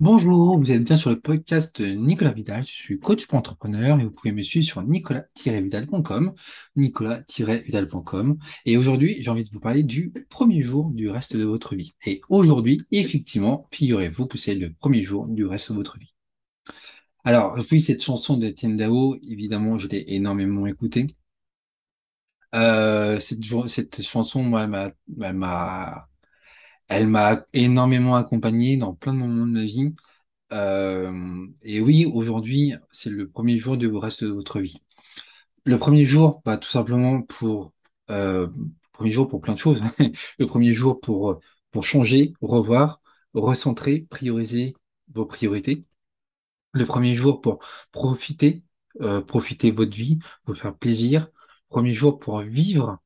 Bonjour, vous êtes bien sur le podcast de Nicolas Vidal. Je suis coach pour entrepreneur et vous pouvez me suivre sur nicolas-vidal.com, nicolas-vidal.com. Et aujourd'hui, j'ai envie de vous parler du premier jour du reste de votre vie. Et aujourd'hui, effectivement, figurez-vous que c'est le premier jour du reste de votre vie. Alors, oui, cette chanson de Dao, évidemment, je l'ai énormément écoutée. Euh, cette, chanson, moi, elle m'a elle m'a énormément accompagné dans plein de moments de ma vie. Euh, et oui, aujourd'hui, c'est le premier jour du reste de votre vie. Le premier jour, bah, tout simplement pour euh, premier jour pour plein de choses. le premier jour pour pour changer, revoir, recentrer, prioriser vos priorités. Le premier jour pour profiter, euh, profiter votre vie, pour faire plaisir. Premier jour pour vivre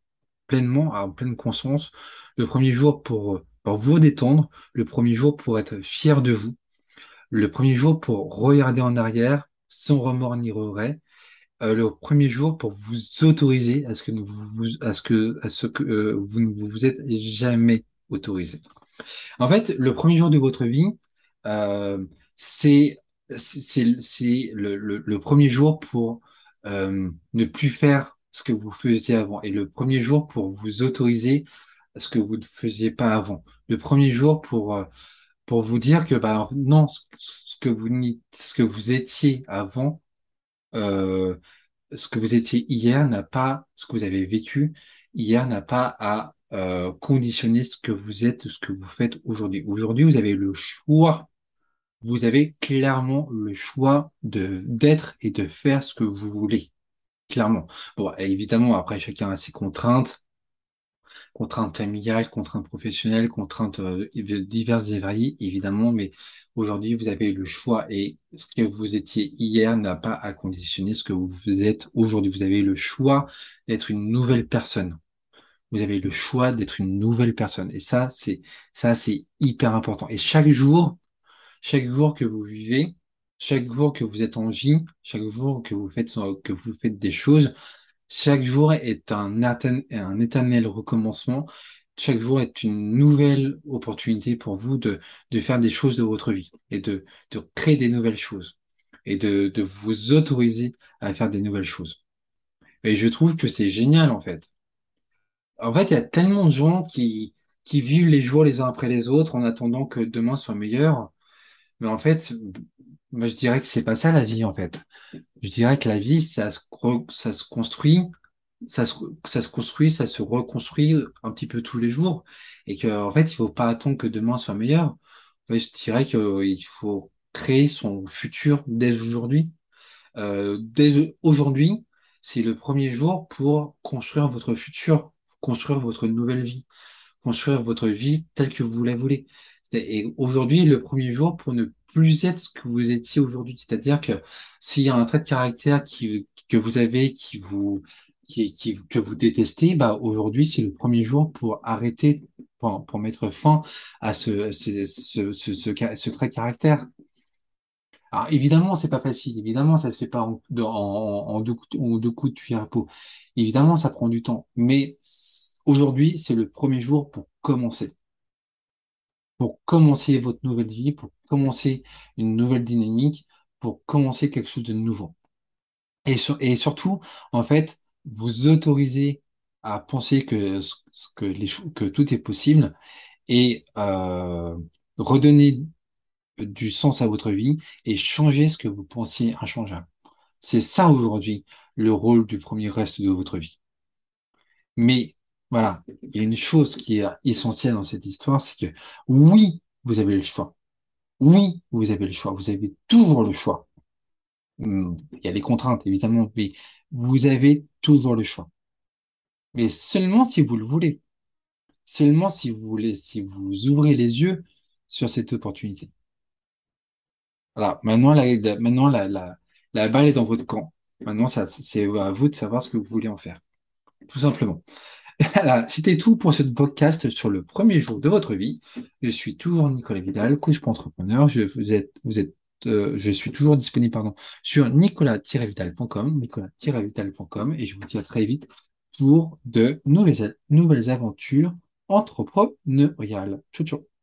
pleinement, en pleine conscience. Le premier jour pour vous détendre, le premier jour pour être fier de vous, le premier jour pour regarder en arrière sans remords ni regret, euh, le premier jour pour vous autoriser à ce que vous, ne vous êtes jamais autorisé. En fait, le premier jour de votre vie, euh, c'est le, premier jour pour euh, ne plus faire ce que vous faisiez avant. Et le premier jour pour vous autoriser ce que vous ne faisiez pas avant. Le premier jour pour euh, pour vous dire que bah non, ce que vous ce que vous étiez avant, euh, ce que vous étiez hier n'a pas, ce que vous avez vécu hier n'a pas à euh, conditionner ce que vous êtes, ce que vous faites aujourd'hui. Aujourd'hui, vous avez le choix. Vous avez clairement le choix de d'être et de faire ce que vous voulez. Clairement. Bon, évidemment, après, chacun a ses contraintes contraintes familiales, contraintes professionnelles, contraintes euh, diverses et variées, évidemment, mais aujourd'hui, vous avez le choix et ce que vous étiez hier n'a pas à conditionner ce que vous êtes aujourd'hui. Vous avez le choix d'être une nouvelle personne. Vous avez le choix d'être une nouvelle personne. Et ça, c'est, ça, c'est hyper important. Et chaque jour, chaque jour que vous vivez, chaque jour que vous êtes en vie, chaque jour que vous faites, que vous faites des choses, chaque jour est un, éternel recommencement. Chaque jour est une nouvelle opportunité pour vous de, faire des choses de votre vie et de, créer des nouvelles choses et de, vous autoriser à faire des nouvelles choses. Et je trouve que c'est génial en fait. En fait, il y a tellement de gens qui vivent les jours les uns après les autres en attendant que demain soit meilleur. Mais en fait, moi, je dirais que c'est pas ça la vie, en fait. Je dirais que la vie, ça se, ça se construit, ça se, ça se construit, ça se reconstruit un petit peu tous les jours. Et que, en fait, il faut pas attendre que demain soit meilleur. je dirais qu'il faut créer son futur dès aujourd'hui. Euh, dès aujourd'hui, c'est le premier jour pour construire votre futur, construire votre nouvelle vie, construire votre vie telle que vous la voulez. Et aujourd'hui, le premier jour pour ne plus être ce que vous étiez aujourd'hui. C'est-à-dire que s'il y a un trait de caractère que vous avez, qui vous, que vous détestez, bah, aujourd'hui, c'est le premier jour pour arrêter, pour, mettre fin à ce, trait de caractère. Alors, évidemment, c'est pas facile. Évidemment, ça se fait pas en deux coups de cuillère à peau. Évidemment, ça prend du temps. Mais aujourd'hui, c'est le premier jour pour commencer pour commencer votre nouvelle vie, pour commencer une nouvelle dynamique, pour commencer quelque chose de nouveau. Et, surtout, en fait, vous autorisez à penser que, que, les, que tout est possible et euh, redonner du sens à votre vie et changer ce que vous pensiez inchangeable. C'est ça aujourd'hui le rôle du premier reste de votre vie. Mais voilà, il y a une chose qui est essentielle dans cette histoire, c'est que oui, vous avez le choix. Oui, vous avez le choix. Vous avez toujours le choix. Hmm, il y a des contraintes, évidemment, mais vous avez toujours le choix. Mais seulement si vous le voulez. Seulement si vous voulez, si vous ouvrez les yeux sur cette opportunité. Voilà. Maintenant, la, maintenant, la, la, la balle est dans votre camp. Maintenant, c'est à vous de savoir ce que vous voulez en faire. Tout simplement. Voilà, c'était tout pour ce podcast sur le premier jour de votre vie. Je suis toujours Nicolas Vidal, coach pour entrepreneur. Je, vous euh, suis toujours disponible sur nicolas-vital.com, nicolas-vital.com, et je vous dis à très vite pour de nouvelles, nouvelles aventures entrepreneuriales. Ciao, ciao.